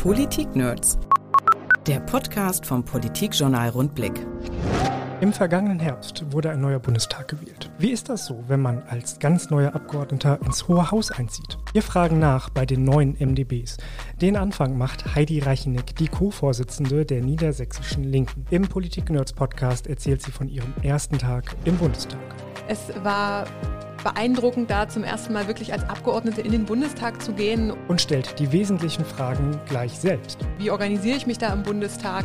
Politik-Nerds. Der Podcast vom Politikjournal Rundblick. Im vergangenen Herbst wurde ein neuer Bundestag gewählt. Wie ist das so, wenn man als ganz neuer Abgeordneter ins Hohe Haus einzieht? Wir fragen nach bei den neuen MDBs. Den Anfang macht Heidi Reicheneck, die Co-Vorsitzende der Niedersächsischen Linken. Im Politik-Nerds-Podcast erzählt sie von ihrem ersten Tag im Bundestag. Es war beeindruckend, da zum ersten Mal wirklich als Abgeordnete in den Bundestag zu gehen. Und stellt die wesentlichen Fragen gleich selbst. Wie organisiere ich mich da im Bundestag?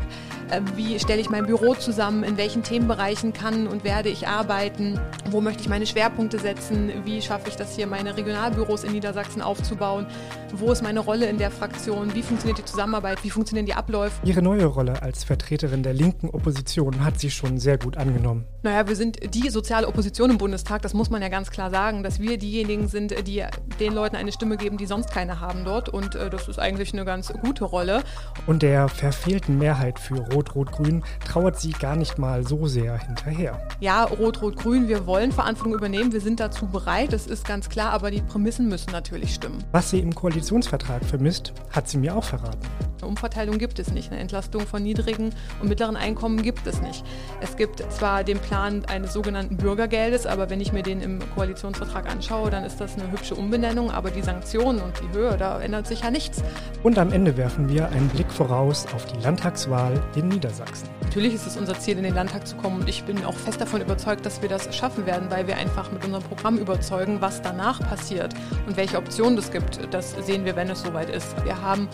Äh, wie stelle ich mein Büro zusammen? In welchen Themenbereichen kann und werde ich arbeiten? Wo möchte ich meine Schwerpunkte setzen? Wie schaffe ich das hier, meine Regionalbüros in Niedersachsen aufzubauen? Wo ist meine Rolle in der Fraktion? Wie funktioniert die Zusammenarbeit? Wie funktionieren die Abläufe? Ihre neue Rolle als Vertreterin der linken Opposition hat sie schon sehr gut angenommen. Naja, wir sind die soziale Opposition im Bundestag, das muss man ja ganz klar sagen, dass wir diejenigen sind, die den Leuten eine Stimme geben, die sonst keine haben dort. Und äh, das ist eigentlich eine ganz gute Rolle. Und der verfehlten Mehrheit für Rot-Rot-Grün trauert sie gar nicht mal so sehr hinterher. Ja, Rot-Rot-Grün, wir wollen Verantwortung übernehmen, wir sind dazu bereit, das ist ganz klar, aber die Prämissen müssen natürlich stimmen. Was sie im Koalitionsvertrag vermisst, hat sie mir auch verraten. Eine Umverteilung gibt es nicht, eine Entlastung von niedrigen und mittleren Einkommen gibt es nicht. Es gibt zwar den Plan eines sogenannten Bürgergeldes, aber wenn ich mir den im Koalitionsvertrag anschaue, dann ist das eine hübsche Umbenennung, aber die Sanktionen und die Höhe, da ändert sich ja nichts. Und am Ende werfen wir einen Blick voraus auf die Landtagswahl in Niedersachsen. Natürlich ist es unser Ziel, in den Landtag zu kommen und ich bin auch fest davon überzeugt, dass wir das schaffen werden, weil wir einfach mit unserem Programm überzeugen, was danach passiert und welche Optionen es gibt. Das sehen wir, wenn es soweit ist. Wir haben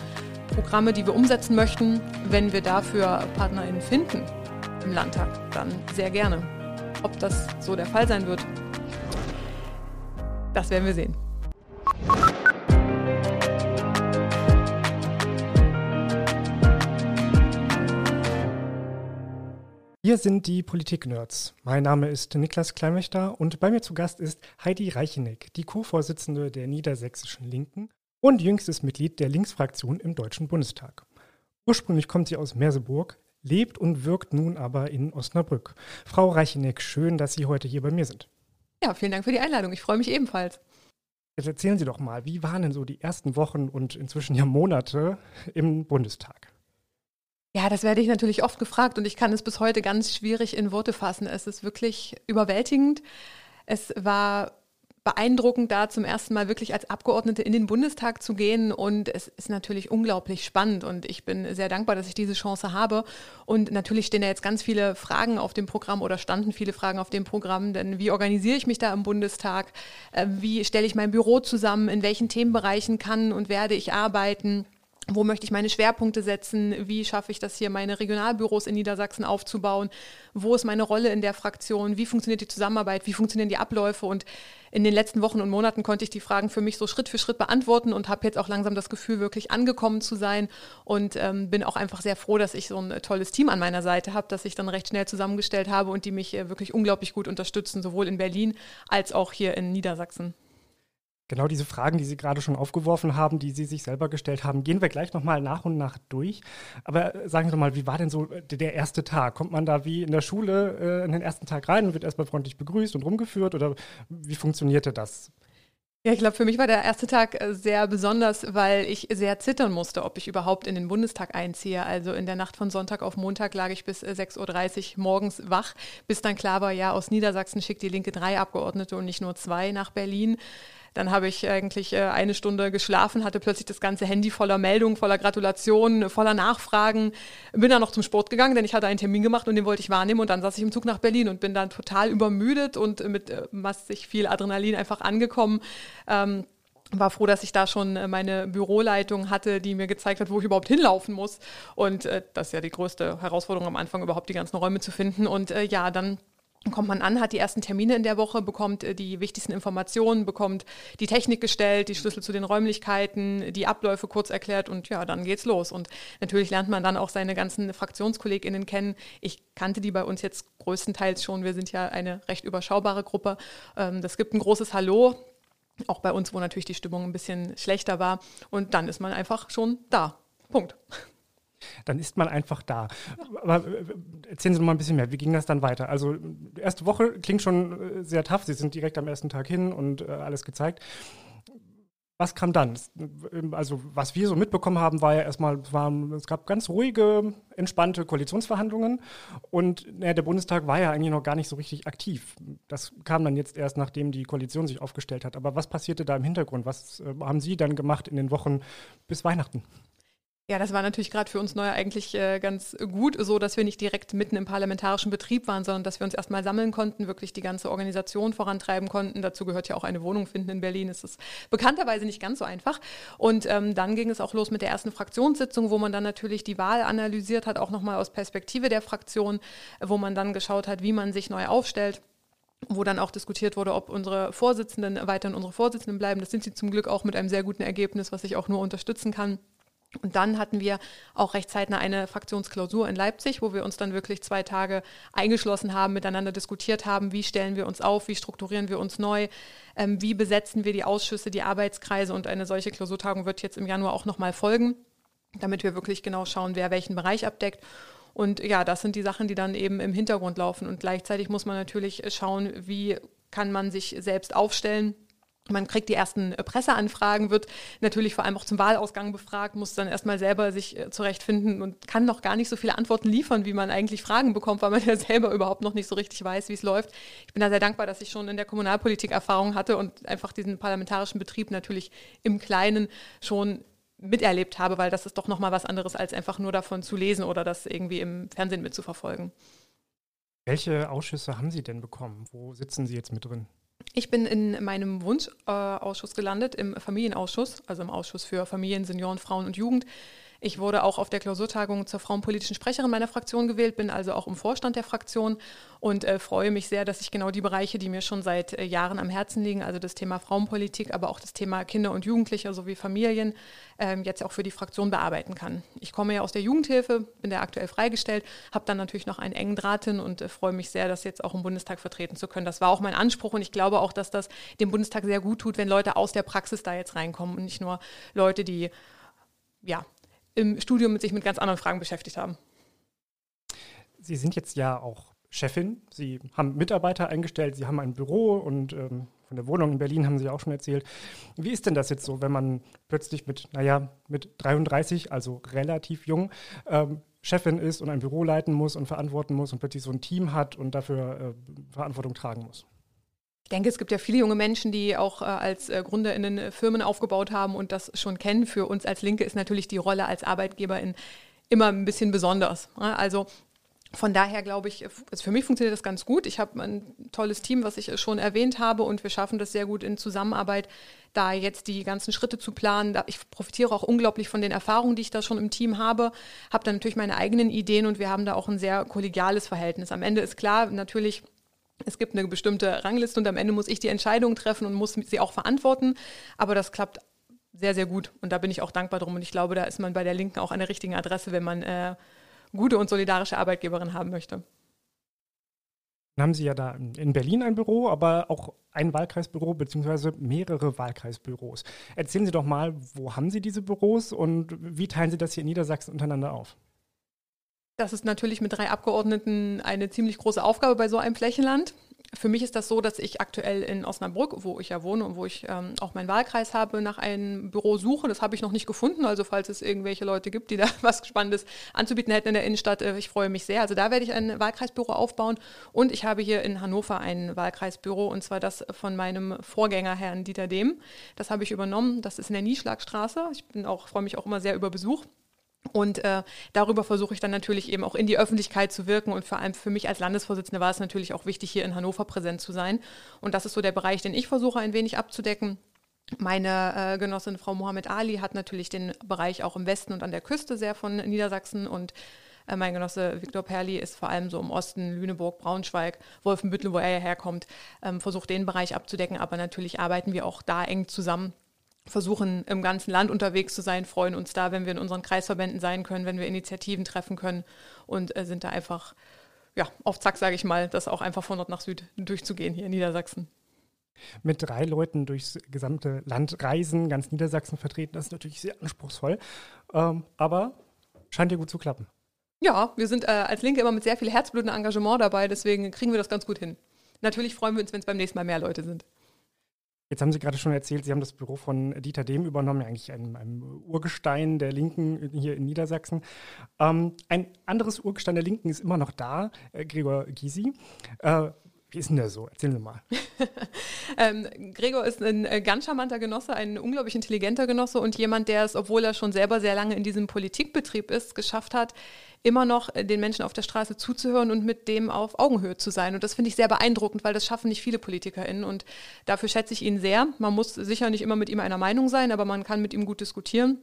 Programme, die wir umsetzen möchten. Wenn wir dafür PartnerInnen finden im Landtag, dann sehr gerne. Ob das so der Fall sein wird, das werden wir sehen. Wir sind die Politik-Nerds. Mein Name ist Niklas Kleinwächter und bei mir zu Gast ist Heidi Reicheneck, die Co-Vorsitzende der Niedersächsischen Linken und jüngstes Mitglied der Linksfraktion im Deutschen Bundestag. Ursprünglich kommt sie aus Merseburg, lebt und wirkt nun aber in Osnabrück. Frau Reicheneck, schön, dass Sie heute hier bei mir sind. Ja, vielen Dank für die Einladung. Ich freue mich ebenfalls. Jetzt erzählen Sie doch mal, wie waren denn so die ersten Wochen und inzwischen ja Monate im Bundestag? Ja, das werde ich natürlich oft gefragt und ich kann es bis heute ganz schwierig in Worte fassen. Es ist wirklich überwältigend. Es war beeindruckend, da zum ersten Mal wirklich als Abgeordnete in den Bundestag zu gehen. Und es ist natürlich unglaublich spannend und ich bin sehr dankbar, dass ich diese Chance habe. Und natürlich stehen da jetzt ganz viele Fragen auf dem Programm oder standen viele Fragen auf dem Programm. Denn wie organisiere ich mich da im Bundestag? Äh, wie stelle ich mein Büro zusammen? In welchen Themenbereichen kann und werde ich arbeiten? wo möchte ich meine Schwerpunkte setzen, wie schaffe ich das hier, meine Regionalbüros in Niedersachsen aufzubauen, wo ist meine Rolle in der Fraktion, wie funktioniert die Zusammenarbeit, wie funktionieren die Abläufe und in den letzten Wochen und Monaten konnte ich die Fragen für mich so Schritt für Schritt beantworten und habe jetzt auch langsam das Gefühl, wirklich angekommen zu sein und ähm, bin auch einfach sehr froh, dass ich so ein tolles Team an meiner Seite habe, das ich dann recht schnell zusammengestellt habe und die mich äh, wirklich unglaublich gut unterstützen, sowohl in Berlin als auch hier in Niedersachsen. Genau diese Fragen, die Sie gerade schon aufgeworfen haben, die Sie sich selber gestellt haben, gehen wir gleich nochmal nach und nach durch. Aber äh, sagen Sie doch mal, wie war denn so äh, der erste Tag? Kommt man da wie in der Schule äh, in den ersten Tag rein und wird erstmal freundlich begrüßt und rumgeführt? Oder wie funktionierte das? Ja, ich glaube, für mich war der erste Tag äh, sehr besonders, weil ich sehr zittern musste, ob ich überhaupt in den Bundestag einziehe. Also in der Nacht von Sonntag auf Montag lag ich bis 6.30 Uhr morgens wach, bis dann klar war, ja, aus Niedersachsen schickt die Linke drei Abgeordnete und nicht nur zwei nach Berlin. Dann habe ich eigentlich äh, eine Stunde geschlafen, hatte plötzlich das ganze Handy voller Meldungen, voller Gratulationen, voller Nachfragen. Bin dann noch zum Sport gegangen, denn ich hatte einen Termin gemacht und den wollte ich wahrnehmen. Und dann saß ich im Zug nach Berlin und bin dann total übermüdet und mit äh, massig viel Adrenalin einfach angekommen. Ähm, war froh, dass ich da schon äh, meine Büroleitung hatte, die mir gezeigt hat, wo ich überhaupt hinlaufen muss. Und äh, das ist ja die größte Herausforderung am Anfang, überhaupt die ganzen Räume zu finden. Und äh, ja, dann kommt man an, hat die ersten Termine in der Woche, bekommt äh, die wichtigsten Informationen, bekommt die Technik gestellt, die Schlüssel zu den Räumlichkeiten, die Abläufe kurz erklärt und ja, dann geht's los. Und natürlich lernt man dann auch seine ganzen FraktionskollegInnen kennen. Ich kannte die bei uns jetzt größtenteils schon. Wir sind ja eine recht überschaubare Gruppe. Ähm, das gibt ein großes Hallo. Auch bei uns, wo natürlich die Stimmung ein bisschen schlechter war. Und dann ist man einfach schon da. Punkt dann ist man einfach da. Aber äh, erzählen Sie noch mal ein bisschen mehr. Wie ging das dann weiter? Also die erste Woche klingt schon äh, sehr tough. Sie sind direkt am ersten Tag hin und äh, alles gezeigt. was kam dann? Also, was wir so mitbekommen haben, war ja erstmal, war, es gab ganz ruhige, entspannte Koalitionsverhandlungen und ja, der Bundestag war ja eigentlich noch gar nicht so richtig aktiv. Das kam dann jetzt erst, nachdem die Koalition sich aufgestellt hat. Aber was passierte da im Hintergrund? Was haben Sie dann gemacht in den Wochen bis Weihnachten? Ja, das war natürlich gerade für uns Neue eigentlich äh, ganz gut, so dass wir nicht direkt mitten im parlamentarischen Betrieb waren, sondern dass wir uns erstmal sammeln konnten, wirklich die ganze Organisation vorantreiben konnten. Dazu gehört ja auch eine Wohnung finden in Berlin. Das ist bekannterweise nicht ganz so einfach. Und ähm, dann ging es auch los mit der ersten Fraktionssitzung, wo man dann natürlich die Wahl analysiert hat, auch nochmal aus Perspektive der Fraktion, wo man dann geschaut hat, wie man sich neu aufstellt wo dann auch diskutiert wurde, ob unsere Vorsitzenden weiterhin unsere Vorsitzenden bleiben. Das sind sie zum Glück auch mit einem sehr guten Ergebnis, was ich auch nur unterstützen kann. Und dann hatten wir auch recht zeitnah eine Fraktionsklausur in Leipzig, wo wir uns dann wirklich zwei Tage eingeschlossen haben, miteinander diskutiert haben, wie stellen wir uns auf, wie strukturieren wir uns neu, ähm, wie besetzen wir die Ausschüsse, die Arbeitskreise. Und eine solche Klausurtagung wird jetzt im Januar auch nochmal folgen, damit wir wirklich genau schauen, wer welchen Bereich abdeckt. Und ja, das sind die Sachen, die dann eben im Hintergrund laufen. Und gleichzeitig muss man natürlich schauen, wie kann man sich selbst aufstellen man kriegt die ersten äh, Presseanfragen, wird natürlich vor allem auch zum Wahlausgang befragt, muss dann erstmal selber sich äh, zurechtfinden und kann noch gar nicht so viele Antworten liefern, wie man eigentlich Fragen bekommt, weil man ja selber überhaupt noch nicht so richtig weiß, wie es läuft. Ich bin da sehr dankbar, dass ich schon in der Kommunalpolitik Erfahrung hatte und einfach diesen parlamentarischen Betrieb natürlich im Kleinen schon miterlebt habe, weil das ist doch nochmal was anderes, als einfach nur davon zu lesen oder das irgendwie im Fernsehen mitzuverfolgen. Welche Ausschüsse haben Sie denn bekommen? Wo sitzen Sie jetzt mit drin? Ich bin in meinem Wunschausschuss gelandet, im Familienausschuss, also im Ausschuss für Familien, Senioren, Frauen und Jugend. Ich wurde auch auf der Klausurtagung zur frauenpolitischen Sprecherin meiner Fraktion gewählt, bin also auch im Vorstand der Fraktion und äh, freue mich sehr, dass ich genau die Bereiche, die mir schon seit äh, Jahren am Herzen liegen, also das Thema Frauenpolitik, aber auch das Thema Kinder und Jugendliche sowie Familien, äh, jetzt auch für die Fraktion bearbeiten kann. Ich komme ja aus der Jugendhilfe, bin da aktuell freigestellt, habe dann natürlich noch einen engen Draht hin und äh, freue mich sehr, das jetzt auch im Bundestag vertreten zu können. Das war auch mein Anspruch und ich glaube auch, dass das dem Bundestag sehr gut tut, wenn Leute aus der Praxis da jetzt reinkommen und nicht nur Leute, die ja, im Studium mit sich mit ganz anderen Fragen beschäftigt haben. Sie sind jetzt ja auch Chefin. Sie haben Mitarbeiter eingestellt, Sie haben ein Büro und ähm, von der Wohnung in Berlin haben Sie auch schon erzählt. Wie ist denn das jetzt so, wenn man plötzlich mit, naja, mit 33, also relativ jung, ähm, Chefin ist und ein Büro leiten muss und verantworten muss und plötzlich so ein Team hat und dafür äh, Verantwortung tragen muss? Ich denke, es gibt ja viele junge Menschen, die auch äh, als äh, GründerInnen äh, Firmen aufgebaut haben und das schon kennen. Für uns als Linke ist natürlich die Rolle als Arbeitgeberin immer ein bisschen besonders. Ne? Also von daher glaube ich, also für mich funktioniert das ganz gut. Ich habe ein tolles Team, was ich schon erwähnt habe, und wir schaffen das sehr gut in Zusammenarbeit, da jetzt die ganzen Schritte zu planen. Ich profitiere auch unglaublich von den Erfahrungen, die ich da schon im Team habe, habe dann natürlich meine eigenen Ideen und wir haben da auch ein sehr kollegiales Verhältnis. Am Ende ist klar, natürlich es gibt eine bestimmte Rangliste und am Ende muss ich die Entscheidung treffen und muss sie auch verantworten. Aber das klappt sehr, sehr gut und da bin ich auch dankbar drum. Und ich glaube, da ist man bei der Linken auch an der richtigen Adresse, wenn man äh, gute und solidarische Arbeitgeberin haben möchte. Dann haben Sie ja da in Berlin ein Büro, aber auch ein Wahlkreisbüro beziehungsweise mehrere Wahlkreisbüros. Erzählen Sie doch mal, wo haben Sie diese Büros und wie teilen Sie das hier in Niedersachsen untereinander auf? Das ist natürlich mit drei Abgeordneten eine ziemlich große Aufgabe bei so einem Flächenland. Für mich ist das so, dass ich aktuell in Osnabrück, wo ich ja wohne und wo ich ähm, auch meinen Wahlkreis habe, nach einem Büro suche. Das habe ich noch nicht gefunden. Also falls es irgendwelche Leute gibt, die da was Spannendes anzubieten hätten in der Innenstadt, äh, ich freue mich sehr. Also da werde ich ein Wahlkreisbüro aufbauen. Und ich habe hier in Hannover ein Wahlkreisbüro und zwar das von meinem Vorgänger, Herrn Dieter Dehm. Das habe ich übernommen. Das ist in der Nieschlagstraße. Ich bin auch, freue mich auch immer sehr über Besuch. Und äh, darüber versuche ich dann natürlich eben auch in die Öffentlichkeit zu wirken. Und vor allem für mich als Landesvorsitzende war es natürlich auch wichtig, hier in Hannover präsent zu sein. Und das ist so der Bereich, den ich versuche ein wenig abzudecken. Meine äh, Genossin Frau Mohammed Ali hat natürlich den Bereich auch im Westen und an der Küste sehr von Niedersachsen und äh, mein Genosse Viktor Perli ist vor allem so im Osten, Lüneburg, Braunschweig, Wolfenbüttel, wo er herkommt, ähm, versucht den Bereich abzudecken. Aber natürlich arbeiten wir auch da eng zusammen versuchen im ganzen Land unterwegs zu sein, freuen uns da, wenn wir in unseren Kreisverbänden sein können, wenn wir Initiativen treffen können und äh, sind da einfach ja, auf Zack, sage ich mal, das auch einfach von Nord nach Süd durchzugehen hier in Niedersachsen. Mit drei Leuten durchs gesamte Land reisen, ganz Niedersachsen vertreten, das ist natürlich sehr anspruchsvoll, ähm, aber scheint ja gut zu klappen. Ja, wir sind äh, als Linke immer mit sehr viel Herzblut und Engagement dabei, deswegen kriegen wir das ganz gut hin. Natürlich freuen wir uns, wenn es beim nächsten Mal mehr Leute sind. Jetzt haben Sie gerade schon erzählt, Sie haben das Büro von Dieter Dehm übernommen, eigentlich einem, einem Urgestein der Linken hier in Niedersachsen. Ähm, ein anderes Urgestein der Linken ist immer noch da, äh, Gregor Gysi. Äh, wie ist denn der so? Erzählen Sie mal. ähm, Gregor ist ein äh, ganz charmanter Genosse, ein unglaublich intelligenter Genosse und jemand, der es, obwohl er schon selber sehr lange in diesem Politikbetrieb ist, geschafft hat, immer noch äh, den Menschen auf der Straße zuzuhören und mit dem auf Augenhöhe zu sein. Und das finde ich sehr beeindruckend, weil das schaffen nicht viele PolitikerInnen. Und dafür schätze ich ihn sehr. Man muss sicher nicht immer mit ihm einer Meinung sein, aber man kann mit ihm gut diskutieren.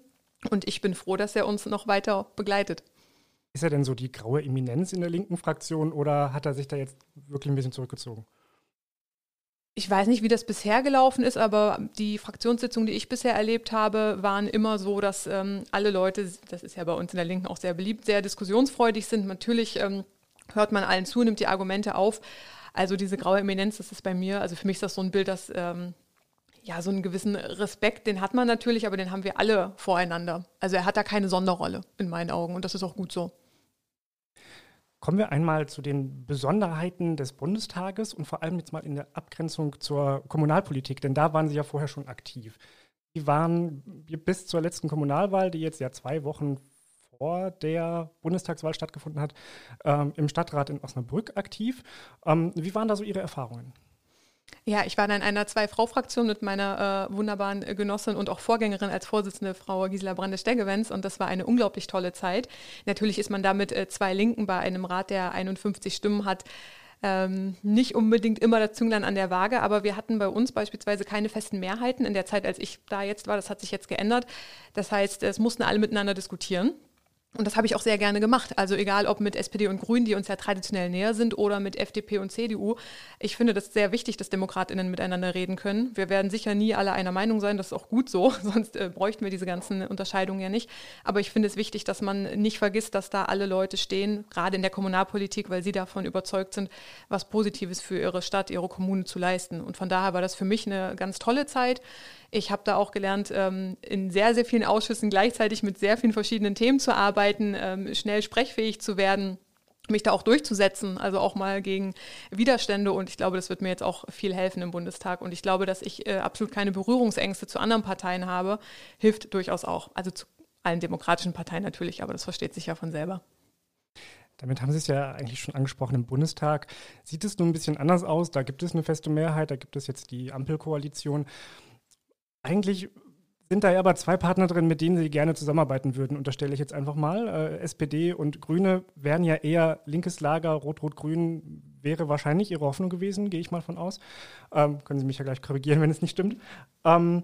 Und ich bin froh, dass er uns noch weiter begleitet. Ist er denn so die graue Eminenz in der linken Fraktion oder hat er sich da jetzt wirklich ein bisschen zurückgezogen? Ich weiß nicht, wie das bisher gelaufen ist, aber die Fraktionssitzungen, die ich bisher erlebt habe, waren immer so, dass ähm, alle Leute, das ist ja bei uns in der Linken auch sehr beliebt, sehr diskussionsfreudig sind. Natürlich ähm, hört man allen zu, nimmt die Argumente auf. Also diese graue Eminenz, das ist bei mir, also für mich ist das so ein Bild, dass ähm, ja, so einen gewissen Respekt, den hat man natürlich, aber den haben wir alle voreinander. Also er hat da keine Sonderrolle in meinen Augen und das ist auch gut so. Kommen wir einmal zu den Besonderheiten des Bundestages und vor allem jetzt mal in der Abgrenzung zur Kommunalpolitik, denn da waren Sie ja vorher schon aktiv. Sie waren bis zur letzten Kommunalwahl, die jetzt ja zwei Wochen vor der Bundestagswahl stattgefunden hat, ähm, im Stadtrat in Osnabrück aktiv. Ähm, wie waren da so Ihre Erfahrungen? Ja, ich war dann in einer Zwei-Frau-Fraktion mit meiner äh, wunderbaren Genossin und auch Vorgängerin als Vorsitzende, Frau Gisela Brande-Steggewenz. Und das war eine unglaublich tolle Zeit. Natürlich ist man da mit äh, zwei Linken bei einem Rat, der 51 Stimmen hat, ähm, nicht unbedingt immer das Zünglein an der Waage, aber wir hatten bei uns beispielsweise keine festen Mehrheiten in der Zeit, als ich da jetzt war. Das hat sich jetzt geändert. Das heißt, es mussten alle miteinander diskutieren. Und das habe ich auch sehr gerne gemacht. Also egal ob mit SPD und Grünen, die uns ja traditionell näher sind, oder mit FDP und CDU. Ich finde das sehr wichtig, dass Demokratinnen miteinander reden können. Wir werden sicher nie alle einer Meinung sein, das ist auch gut so, sonst äh, bräuchten wir diese ganzen Unterscheidungen ja nicht. Aber ich finde es wichtig, dass man nicht vergisst, dass da alle Leute stehen, gerade in der Kommunalpolitik, weil sie davon überzeugt sind, was Positives für ihre Stadt, ihre Kommune zu leisten. Und von daher war das für mich eine ganz tolle Zeit. Ich habe da auch gelernt, ähm, in sehr, sehr vielen Ausschüssen gleichzeitig mit sehr vielen verschiedenen Themen zu arbeiten, ähm, schnell sprechfähig zu werden mich da auch durchzusetzen, also auch mal gegen Widerstände. Und ich glaube, das wird mir jetzt auch viel helfen im Bundestag. Und ich glaube, dass ich äh, absolut keine Berührungsängste zu anderen Parteien habe, hilft durchaus auch. Also zu allen demokratischen Parteien natürlich, aber das versteht sich ja von selber. Damit haben Sie es ja eigentlich schon angesprochen im Bundestag. Sieht es nun ein bisschen anders aus? Da gibt es eine feste Mehrheit, da gibt es jetzt die Ampelkoalition. Eigentlich sind da ja aber zwei Partner drin, mit denen Sie gerne zusammenarbeiten würden, unterstelle ich jetzt einfach mal. Äh, SPD und Grüne wären ja eher linkes Lager, Rot-Rot-Grün wäre wahrscheinlich Ihre Hoffnung gewesen, gehe ich mal von aus. Ähm, können Sie mich ja gleich korrigieren, wenn es nicht stimmt. Ähm,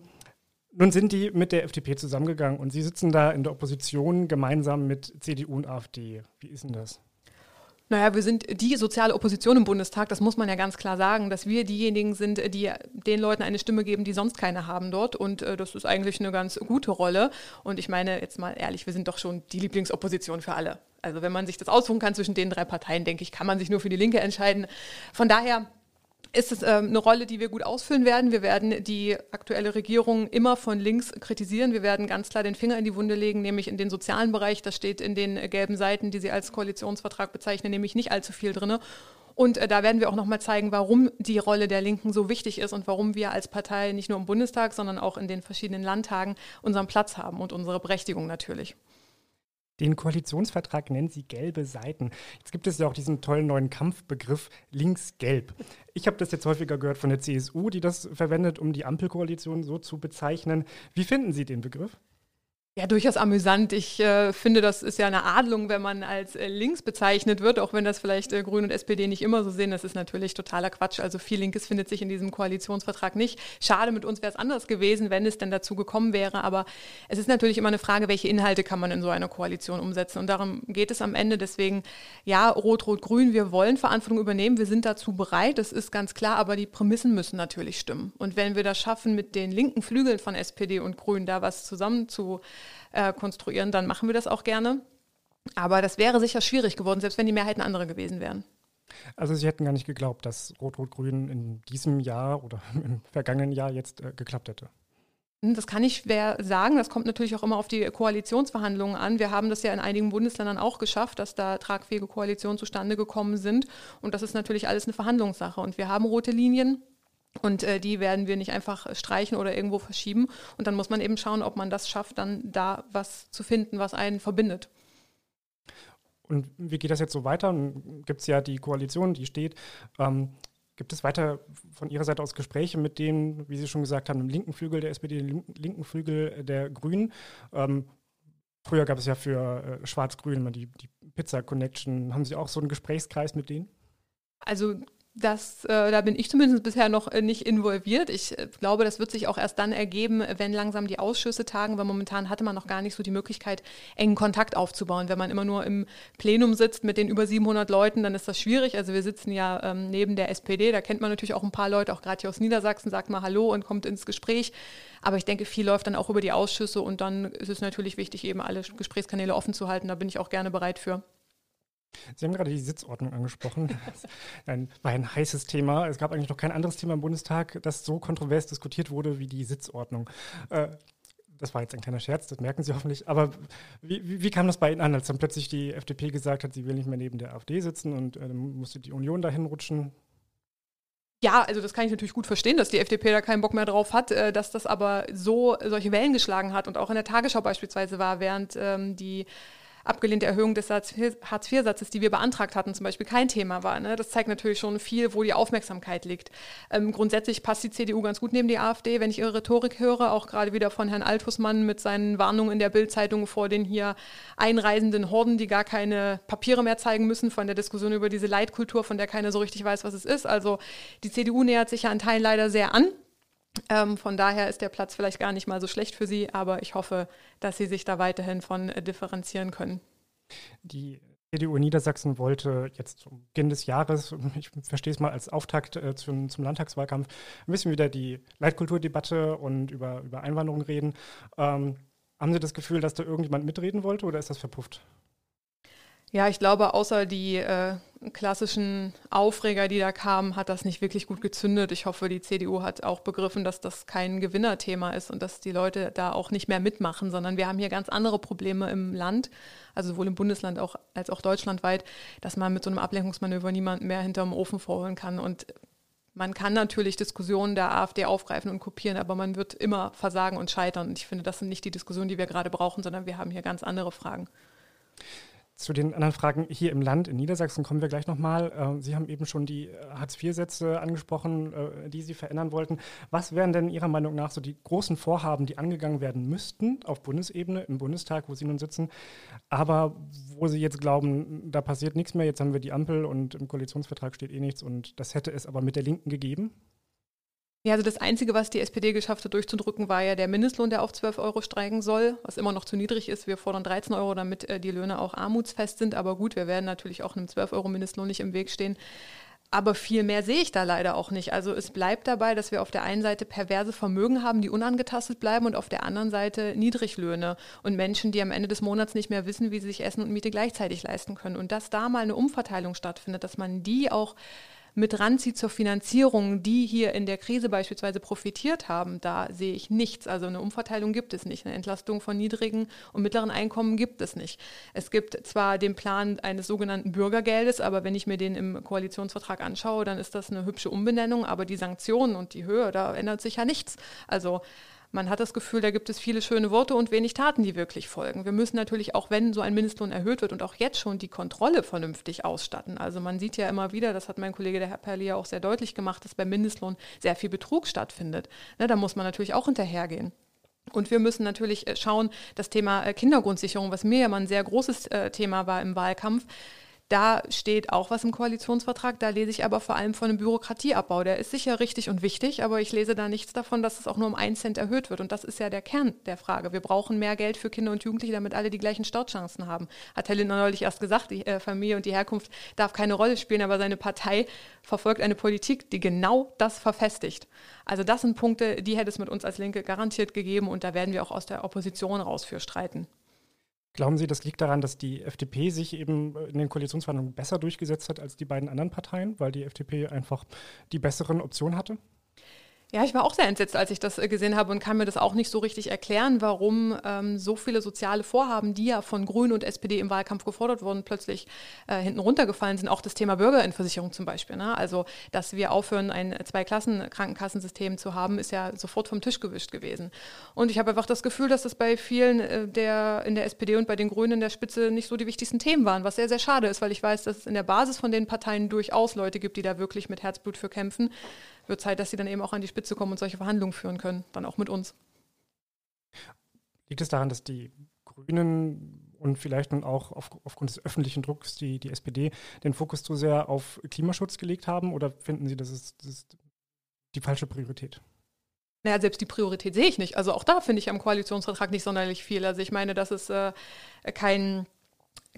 nun sind die mit der FDP zusammengegangen und Sie sitzen da in der Opposition gemeinsam mit CDU und AfD. Wie ist denn das? Naja, wir sind die soziale Opposition im Bundestag, das muss man ja ganz klar sagen, dass wir diejenigen sind, die den Leuten eine Stimme geben, die sonst keine haben dort. Und äh, das ist eigentlich eine ganz gute Rolle. Und ich meine, jetzt mal ehrlich, wir sind doch schon die Lieblingsopposition für alle. Also wenn man sich das aussuchen kann zwischen den drei Parteien, denke ich, kann man sich nur für die Linke entscheiden. Von daher ist es ähm, eine Rolle, die wir gut ausfüllen werden. Wir werden die aktuelle Regierung immer von links kritisieren. Wir werden ganz klar den Finger in die Wunde legen, nämlich in den sozialen Bereich. Das steht in den äh, gelben Seiten, die Sie als Koalitionsvertrag bezeichnen, nämlich nicht allzu viel drin. Und äh, da werden wir auch nochmal zeigen, warum die Rolle der Linken so wichtig ist und warum wir als Partei nicht nur im Bundestag, sondern auch in den verschiedenen Landtagen unseren Platz haben und unsere Berechtigung natürlich. Den Koalitionsvertrag nennen sie gelbe Seiten. Jetzt gibt es ja auch diesen tollen neuen Kampfbegriff links-gelb. Ich habe das jetzt häufiger gehört von der CSU, die das verwendet, um die Ampelkoalition so zu bezeichnen. Wie finden Sie den Begriff? Ja, durchaus amüsant. Ich äh, finde, das ist ja eine Adlung, wenn man als äh, links bezeichnet wird, auch wenn das vielleicht äh, Grüne und SPD nicht immer so sehen. Das ist natürlich totaler Quatsch. Also viel Linkes findet sich in diesem Koalitionsvertrag nicht. Schade, mit uns wäre es anders gewesen, wenn es denn dazu gekommen wäre. Aber es ist natürlich immer eine Frage, welche Inhalte kann man in so einer Koalition umsetzen. Und darum geht es am Ende. Deswegen, ja, Rot-Rot-Grün, wir wollen Verantwortung übernehmen. Wir sind dazu bereit. Das ist ganz klar. Aber die Prämissen müssen natürlich stimmen. Und wenn wir das schaffen, mit den linken Flügeln von SPD und Grünen da was zusammen zu äh, konstruieren, dann machen wir das auch gerne. Aber das wäre sicher schwierig geworden, selbst wenn die Mehrheiten andere gewesen wären. Also Sie hätten gar nicht geglaubt, dass Rot-Rot-Grün in diesem Jahr oder im vergangenen Jahr jetzt äh, geklappt hätte. Hm, das kann ich schwer sagen. Das kommt natürlich auch immer auf die Koalitionsverhandlungen an. Wir haben das ja in einigen Bundesländern auch geschafft, dass da tragfähige Koalitionen zustande gekommen sind. Und das ist natürlich alles eine Verhandlungssache. Und wir haben rote Linien. Und äh, die werden wir nicht einfach streichen oder irgendwo verschieben. Und dann muss man eben schauen, ob man das schafft, dann da was zu finden, was einen verbindet. Und wie geht das jetzt so weiter? Gibt es ja die Koalition, die steht. Ähm, gibt es weiter von Ihrer Seite aus Gespräche mit dem, wie Sie schon gesagt haben, dem linken Flügel der SPD, dem linken Flügel der Grünen? Ähm, früher gab es ja für äh, Schwarz-Grün die, die Pizza Connection. Haben Sie auch so einen Gesprächskreis mit denen? Also das, äh, da bin ich zumindest bisher noch äh, nicht involviert. Ich äh, glaube, das wird sich auch erst dann ergeben, wenn langsam die Ausschüsse tagen, weil momentan hatte man noch gar nicht so die Möglichkeit, engen Kontakt aufzubauen. Wenn man immer nur im Plenum sitzt mit den über 700 Leuten, dann ist das schwierig. Also wir sitzen ja ähm, neben der SPD, da kennt man natürlich auch ein paar Leute, auch gerade hier aus Niedersachsen, sagt mal Hallo und kommt ins Gespräch. Aber ich denke, viel läuft dann auch über die Ausschüsse und dann ist es natürlich wichtig, eben alle Gesprächskanäle offen zu halten. Da bin ich auch gerne bereit für. Sie haben gerade die Sitzordnung angesprochen. ein, war ein heißes Thema. Es gab eigentlich noch kein anderes Thema im Bundestag, das so kontrovers diskutiert wurde wie die Sitzordnung. Äh, das war jetzt ein kleiner Scherz, das merken Sie hoffentlich. Aber wie, wie, wie, kam das bei Ihnen an, als dann plötzlich die FDP gesagt hat, sie will nicht mehr neben der AfD sitzen und äh, musste die Union dahin rutschen? Ja, also das kann ich natürlich gut verstehen, dass die FDP da keinen Bock mehr drauf hat, äh, dass das aber so solche Wellen geschlagen hat und auch in der Tagesschau beispielsweise war, während ähm, die abgelehnte Erhöhung des Hartz-IV-Satzes, die wir beantragt hatten, zum Beispiel kein Thema war. Ne? Das zeigt natürlich schon viel, wo die Aufmerksamkeit liegt. Ähm, grundsätzlich passt die CDU ganz gut neben die AfD, wenn ich ihre Rhetorik höre, auch gerade wieder von Herrn Altusmann mit seinen Warnungen in der Bildzeitung vor den hier einreisenden Horden, die gar keine Papiere mehr zeigen müssen, von der Diskussion über diese Leitkultur, von der keiner so richtig weiß, was es ist. Also die CDU nähert sich ja an Teilen leider sehr an. Ähm, von daher ist der Platz vielleicht gar nicht mal so schlecht für Sie, aber ich hoffe, dass Sie sich da weiterhin von äh, differenzieren können. Die CDU Niedersachsen wollte jetzt zum Beginn des Jahres, ich verstehe es mal als Auftakt äh, zum, zum, Landtagswahlkampf, ein bisschen wieder die Leitkulturdebatte und über, über Einwanderung reden. Ähm, haben Sie das Gefühl, dass da irgendjemand mitreden wollte oder ist das verpufft? Ja, ich glaube, außer die äh, klassischen Aufreger, die da kamen, hat das nicht wirklich gut gezündet. Ich hoffe, die CDU hat auch begriffen, dass das kein Gewinnerthema ist und dass die Leute da auch nicht mehr mitmachen, sondern wir haben hier ganz andere Probleme im Land, also sowohl im Bundesland auch, als auch deutschlandweit, dass man mit so einem Ablenkungsmanöver niemanden mehr hinterm Ofen vorholen kann. Und man kann natürlich Diskussionen der AfD aufgreifen und kopieren, aber man wird immer versagen und scheitern. Und ich finde, das sind nicht die Diskussionen, die wir gerade brauchen, sondern wir haben hier ganz andere Fragen. Zu den anderen Fragen hier im Land, in Niedersachsen, kommen wir gleich nochmal. Äh, Sie haben eben schon die äh, Hartz-IV-Sätze angesprochen, äh, die Sie verändern wollten. Was wären denn Ihrer Meinung nach so die großen Vorhaben, die angegangen werden müssten auf Bundesebene, im Bundestag, wo Sie nun sitzen, aber wo Sie jetzt glauben, da passiert nichts mehr, jetzt haben wir die Ampel und im Koalitionsvertrag steht eh nichts und das hätte es aber mit der Linken gegeben? Ja, also das Einzige, was die SPD geschafft hat durchzudrücken, war ja der Mindestlohn, der auf 12 Euro steigen soll, was immer noch zu niedrig ist. Wir fordern 13 Euro, damit äh, die Löhne auch armutsfest sind. Aber gut, wir werden natürlich auch einem 12 Euro Mindestlohn nicht im Weg stehen. Aber viel mehr sehe ich da leider auch nicht. Also es bleibt dabei, dass wir auf der einen Seite perverse Vermögen haben, die unangetastet bleiben und auf der anderen Seite Niedriglöhne und Menschen, die am Ende des Monats nicht mehr wissen, wie sie sich Essen und Miete gleichzeitig leisten können. Und dass da mal eine Umverteilung stattfindet, dass man die auch mit ranzieht zur Finanzierung, die hier in der Krise beispielsweise profitiert haben, da sehe ich nichts. Also eine Umverteilung gibt es nicht. Eine Entlastung von niedrigen und mittleren Einkommen gibt es nicht. Es gibt zwar den Plan eines sogenannten Bürgergeldes, aber wenn ich mir den im Koalitionsvertrag anschaue, dann ist das eine hübsche Umbenennung, aber die Sanktionen und die Höhe, da ändert sich ja nichts. Also man hat das Gefühl, da gibt es viele schöne Worte und wenig Taten, die wirklich folgen. Wir müssen natürlich auch, wenn so ein Mindestlohn erhöht wird und auch jetzt schon die Kontrolle vernünftig ausstatten. Also man sieht ja immer wieder, das hat mein Kollege der Herr ja auch sehr deutlich gemacht, dass beim Mindestlohn sehr viel Betrug stattfindet. Ne, da muss man natürlich auch hinterhergehen. Und wir müssen natürlich äh, schauen, das Thema äh, Kindergrundsicherung, was mir ja mal ein sehr großes äh, Thema war im Wahlkampf, da steht auch was im Koalitionsvertrag, da lese ich aber vor allem von einem Bürokratieabbau. Der ist sicher richtig und wichtig, aber ich lese da nichts davon, dass es auch nur um einen Cent erhöht wird. Und das ist ja der Kern der Frage. Wir brauchen mehr Geld für Kinder und Jugendliche, damit alle die gleichen Startchancen haben. Hat Herr Lindner neulich erst gesagt, die äh, Familie und die Herkunft darf keine Rolle spielen, aber seine Partei verfolgt eine Politik, die genau das verfestigt. Also das sind Punkte, die hätte es mit uns als Linke garantiert gegeben und da werden wir auch aus der Opposition raus für streiten. Glauben Sie, das liegt daran, dass die FDP sich eben in den Koalitionsverhandlungen besser durchgesetzt hat als die beiden anderen Parteien, weil die FDP einfach die besseren Optionen hatte? Ja, ich war auch sehr entsetzt, als ich das äh, gesehen habe und kann mir das auch nicht so richtig erklären, warum ähm, so viele soziale Vorhaben, die ja von Grünen und SPD im Wahlkampf gefordert wurden, plötzlich äh, hinten runtergefallen sind. Auch das Thema Bürgerinversicherung zum Beispiel. Ne? Also, dass wir aufhören, ein Zwei-Klassen-Krankenkassensystem zu haben, ist ja sofort vom Tisch gewischt gewesen. Und ich habe einfach das Gefühl, dass das bei vielen äh, der, in der SPD und bei den Grünen in der Spitze nicht so die wichtigsten Themen waren, was sehr, sehr schade ist, weil ich weiß, dass es in der Basis von den Parteien durchaus Leute gibt, die da wirklich mit Herzblut für kämpfen wird Zeit, dass sie dann eben auch an die Spitze kommen und solche Verhandlungen führen können, dann auch mit uns. Liegt es daran, dass die Grünen und vielleicht nun auch auf, aufgrund des öffentlichen Drucks die, die SPD den Fokus zu sehr auf Klimaschutz gelegt haben oder finden Sie, das ist, das ist die falsche Priorität? Naja, selbst die Priorität sehe ich nicht. Also auch da finde ich am Koalitionsvertrag nicht sonderlich viel. Also ich meine, dass es äh, kein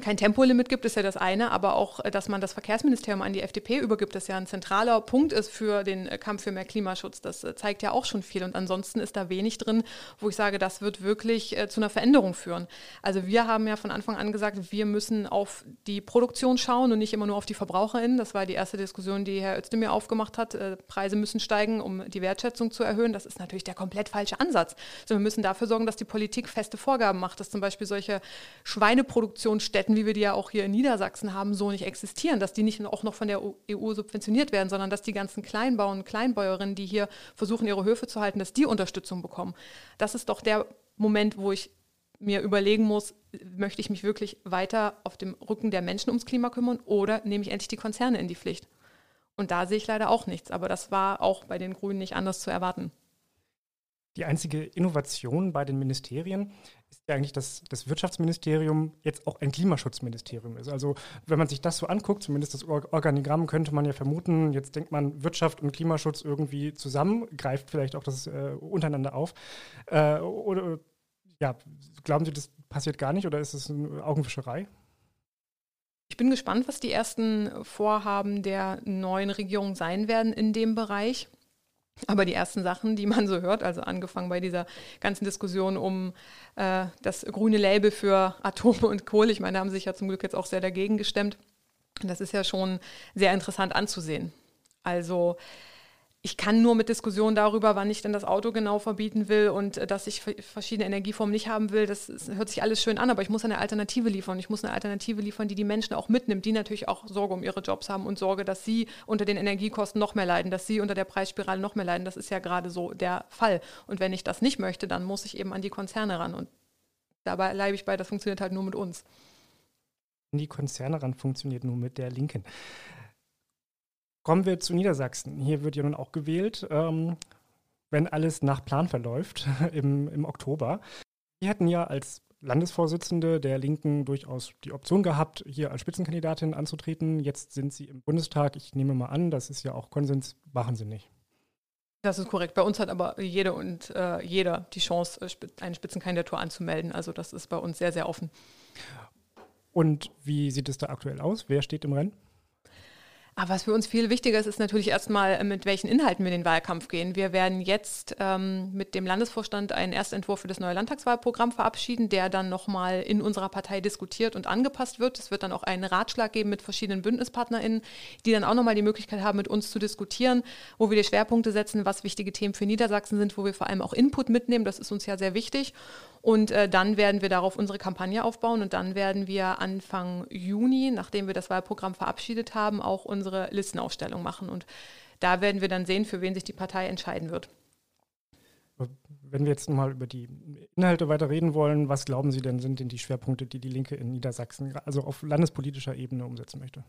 kein Tempolimit gibt, ist ja das eine, aber auch, äh, dass man das Verkehrsministerium an die FDP übergibt, das ja ein zentraler Punkt ist für den äh, Kampf für mehr Klimaschutz. Das äh, zeigt ja auch schon viel. Und ansonsten ist da wenig drin, wo ich sage, das wird wirklich zu einer Veränderung führen. Also wir haben ja von Anfang an gesagt, wir müssen auf die Produktion schauen und nicht immer nur auf die VerbraucherInnen. Das war die erste Diskussion, die Herr Özdemir aufgemacht hat. Preise müssen steigen, um die Wertschätzung zu erhöhen. Das ist natürlich der komplett falsche Ansatz. Also wir müssen dafür sorgen, dass die Politik feste Vorgaben macht, dass zum Beispiel solche Schweineproduktionsstätten Städten, wie wir die ja auch hier in Niedersachsen haben, so nicht existieren, dass die nicht auch noch von der EU subventioniert werden, sondern dass die ganzen Kleinbauern und Kleinbäuerinnen, die hier versuchen, ihre Höfe zu halten, dass die Unterstützung bekommen. Das ist doch der Moment, wo ich mir überlegen muss, möchte ich mich wirklich weiter auf dem Rücken der Menschen ums Klima kümmern oder nehme ich endlich die Konzerne in die Pflicht? Und da sehe ich leider auch nichts, aber das war auch bei den Grünen nicht anders zu erwarten. Die einzige Innovation bei den Ministerien ist ja eigentlich, dass das Wirtschaftsministerium jetzt auch ein Klimaschutzministerium ist. Also wenn man sich das so anguckt, zumindest das Organigramm, könnte man ja vermuten, jetzt denkt man Wirtschaft und Klimaschutz irgendwie zusammen, greift vielleicht auch das äh, untereinander auf. Äh, oder ja, glauben Sie, das passiert gar nicht oder ist es eine Augenwischerei? Ich bin gespannt, was die ersten Vorhaben der neuen Regierung sein werden in dem Bereich. Aber die ersten Sachen, die man so hört, also angefangen bei dieser ganzen Diskussion um äh, das grüne Label für Atome und Kohle, ich meine, da haben sich ja zum Glück jetzt auch sehr dagegen gestemmt. Das ist ja schon sehr interessant anzusehen. Also ich kann nur mit Diskussionen darüber, wann ich denn das Auto genau verbieten will und äh, dass ich verschiedene Energieformen nicht haben will, das, hört sich alles schön an, aber ich muss eine Alternative liefern. Ich muss eine Alternative liefern, die die Menschen auch mitnimmt, die natürlich auch Sorge um ihre Jobs haben und Sorge, dass sie unter den Energiekosten noch mehr leiden, dass sie unter der Preisspirale noch mehr leiden. Das ist ja gerade so der Fall. Und wenn ich das nicht möchte, dann muss ich eben an die Konzerne ran. Und dabei bleibe ich bei, das funktioniert halt nur mit uns. Die Konzerne ran funktioniert nur mit der Linken. Kommen wir zu Niedersachsen. Hier wird ja nun auch gewählt, ähm, wenn alles nach Plan verläuft im, im Oktober. Sie hätten ja als Landesvorsitzende der Linken durchaus die Option gehabt, hier als Spitzenkandidatin anzutreten. Jetzt sind Sie im Bundestag. Ich nehme mal an, das ist ja auch Konsens, machen Sie nicht. Das ist korrekt. Bei uns hat aber jede und äh, jeder die Chance, äh, eine Spitzenkandidatur anzumelden. Also das ist bei uns sehr, sehr offen. Und wie sieht es da aktuell aus? Wer steht im Rennen? Aber was für uns viel wichtiger ist, ist natürlich erstmal, äh, mit welchen Inhalten wir in den Wahlkampf gehen. Wir werden jetzt ähm, mit dem Landesvorstand einen Erstentwurf für das neue Landtagswahlprogramm verabschieden, der dann nochmal in unserer Partei diskutiert und angepasst wird. Es wird dann auch einen Ratschlag geben mit verschiedenen BündnispartnerInnen, die dann auch nochmal die Möglichkeit haben, mit uns zu diskutieren, wo wir die Schwerpunkte setzen, was wichtige Themen für Niedersachsen sind, wo wir vor allem auch Input mitnehmen. Das ist uns ja sehr wichtig. Und äh, dann werden wir darauf unsere Kampagne aufbauen und dann werden wir Anfang Juni, nachdem wir das Wahlprogramm verabschiedet haben, auch unsere Listenaufstellung machen. Und da werden wir dann sehen, für wen sich die Partei entscheiden wird. Wenn wir jetzt mal über die Inhalte weiter reden wollen, was glauben Sie denn sind denn die Schwerpunkte, die die Linke in Niedersachsen, also auf landespolitischer Ebene umsetzen möchte?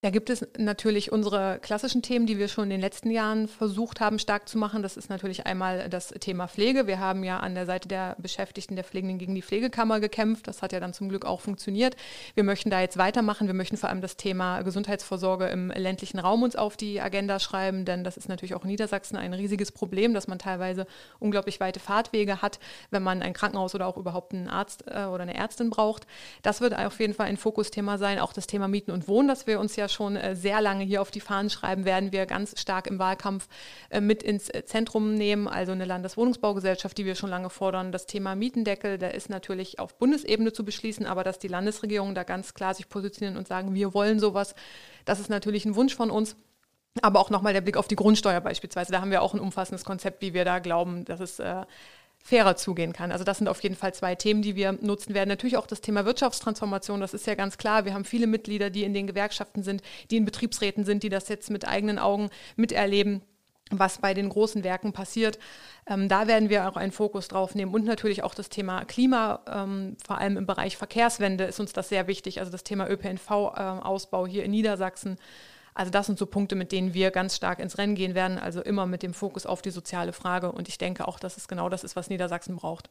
Da gibt es natürlich unsere klassischen Themen, die wir schon in den letzten Jahren versucht haben, stark zu machen. Das ist natürlich einmal das Thema Pflege. Wir haben ja an der Seite der Beschäftigten, der Pflegenden gegen die Pflegekammer gekämpft. Das hat ja dann zum Glück auch funktioniert. Wir möchten da jetzt weitermachen. Wir möchten vor allem das Thema Gesundheitsvorsorge im ländlichen Raum uns auf die Agenda schreiben, denn das ist natürlich auch in Niedersachsen ein riesiges Problem, dass man teilweise unglaublich weite Fahrtwege hat, wenn man ein Krankenhaus oder auch überhaupt einen Arzt äh, oder eine Ärztin braucht. Das wird auf jeden Fall ein Fokusthema sein. Auch das Thema Mieten und Wohnen, das wir uns ja schon äh, sehr lange hier auf die Fahnen schreiben, werden wir ganz stark im Wahlkampf äh, mit ins äh, Zentrum nehmen. Also eine Landeswohnungsbaugesellschaft, die wir schon lange fordern. Das Thema Mietendeckel, der ist natürlich auf Bundesebene zu beschließen, aber dass die Landesregierung da ganz klar sich positionieren und sagen, wir wollen sowas, das ist natürlich ein Wunsch von uns. Aber auch nochmal der Blick auf die Grundsteuer beispielsweise. Da haben wir auch ein umfassendes Konzept, wie wir da glauben, dass es äh, fairer zugehen kann. Also das sind auf jeden Fall zwei Themen, die wir nutzen werden. Natürlich auch das Thema Wirtschaftstransformation, das ist ja ganz klar. Wir haben viele Mitglieder, die in den Gewerkschaften sind, die in Betriebsräten sind, die das jetzt mit eigenen Augen miterleben was bei den großen Werken passiert. Ähm, da werden wir auch einen Fokus drauf nehmen und natürlich auch das Thema Klima, ähm, vor allem im Bereich Verkehrswende ist uns das sehr wichtig. Also das Thema ÖPNV-Ausbau äh, hier in Niedersachsen also das sind so Punkte, mit denen wir ganz stark ins Rennen gehen werden, also immer mit dem Fokus auf die soziale Frage. Und ich denke auch, dass es genau das ist, was Niedersachsen braucht.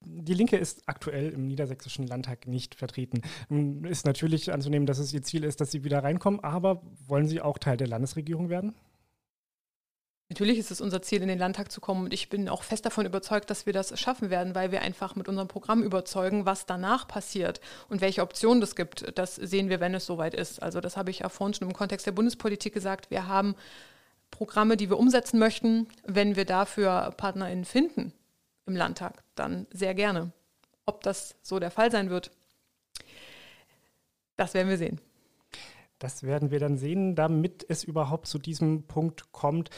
Die Linke ist aktuell im Niedersächsischen Landtag nicht vertreten. Ist natürlich anzunehmen, dass es ihr Ziel ist, dass sie wieder reinkommen, aber wollen sie auch Teil der Landesregierung werden? Natürlich ist es unser Ziel, in den Landtag zu kommen und ich bin auch fest davon überzeugt, dass wir das schaffen werden, weil wir einfach mit unserem Programm überzeugen, was danach passiert und welche Optionen es gibt. Das sehen wir, wenn es soweit ist. Also das habe ich ja vorhin schon im Kontext der Bundespolitik gesagt. Wir haben Programme, die wir umsetzen möchten. Wenn wir dafür PartnerInnen finden im Landtag, dann sehr gerne. Ob das so der Fall sein wird, das werden wir sehen. Das werden wir dann sehen, damit es überhaupt zu diesem Punkt kommt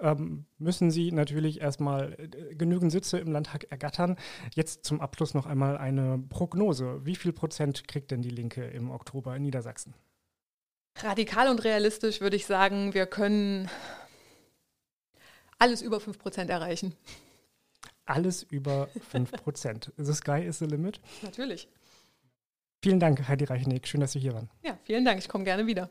ähm, müssen Sie natürlich erstmal äh, genügend Sitze im Landtag ergattern. Jetzt zum Abschluss noch einmal eine Prognose. Wie viel Prozent kriegt denn die Linke im Oktober in Niedersachsen? Radikal und realistisch würde ich sagen, wir können alles über 5 Prozent erreichen. Alles über 5 Prozent. the sky is the limit? Natürlich. Vielen Dank, Heidi Reichenick. Schön, dass Sie hier waren. Ja, vielen Dank. Ich komme gerne wieder.